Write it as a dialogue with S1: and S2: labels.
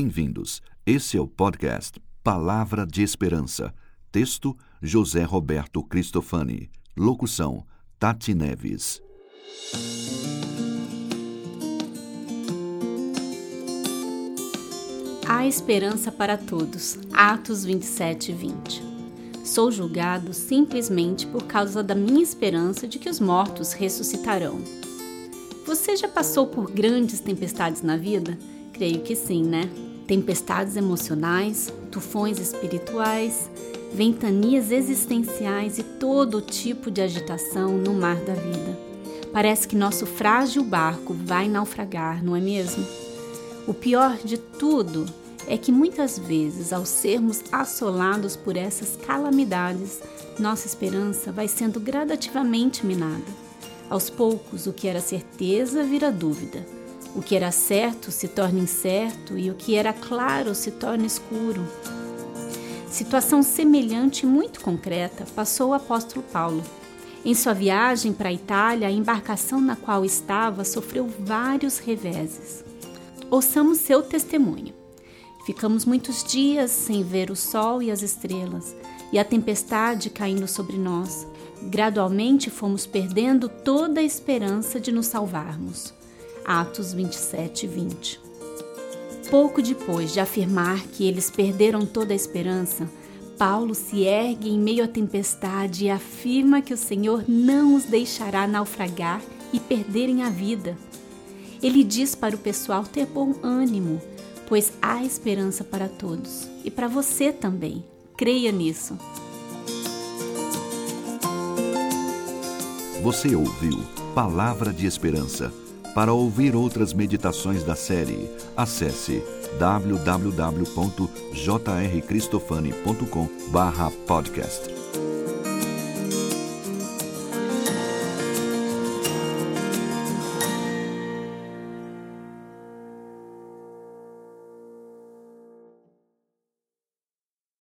S1: Bem-vindos. Esse é o podcast Palavra de Esperança. Texto: José Roberto Cristofani. Locução: Tati Neves.
S2: Há esperança para todos. Atos 27 e 20. Sou julgado simplesmente por causa da minha esperança de que os mortos ressuscitarão. Você já passou por grandes tempestades na vida? Creio que sim, né? Tempestades emocionais, tufões espirituais, ventanias existenciais e todo tipo de agitação no mar da vida. Parece que nosso frágil barco vai naufragar, não é mesmo? O pior de tudo é que muitas vezes, ao sermos assolados por essas calamidades, nossa esperança vai sendo gradativamente minada. Aos poucos, o que era certeza vira dúvida o que era certo se torna incerto e o que era claro se torna escuro. Situação semelhante e muito concreta passou o apóstolo Paulo. Em sua viagem para a Itália, a embarcação na qual estava sofreu vários reveses. Ouçamos seu testemunho. Ficamos muitos dias sem ver o sol e as estrelas, e a tempestade caindo sobre nós. Gradualmente fomos perdendo toda a esperança de nos salvarmos. Atos 27 e 20. Pouco depois de afirmar que eles perderam toda a esperança, Paulo se ergue em meio à tempestade e afirma que o Senhor não os deixará naufragar e perderem a vida. Ele diz para o pessoal ter bom ânimo, pois há esperança para todos e para você também. Creia nisso.
S1: Você ouviu Palavra de Esperança para ouvir outras meditações da série, acesse www.jrcristofani.com/podcast.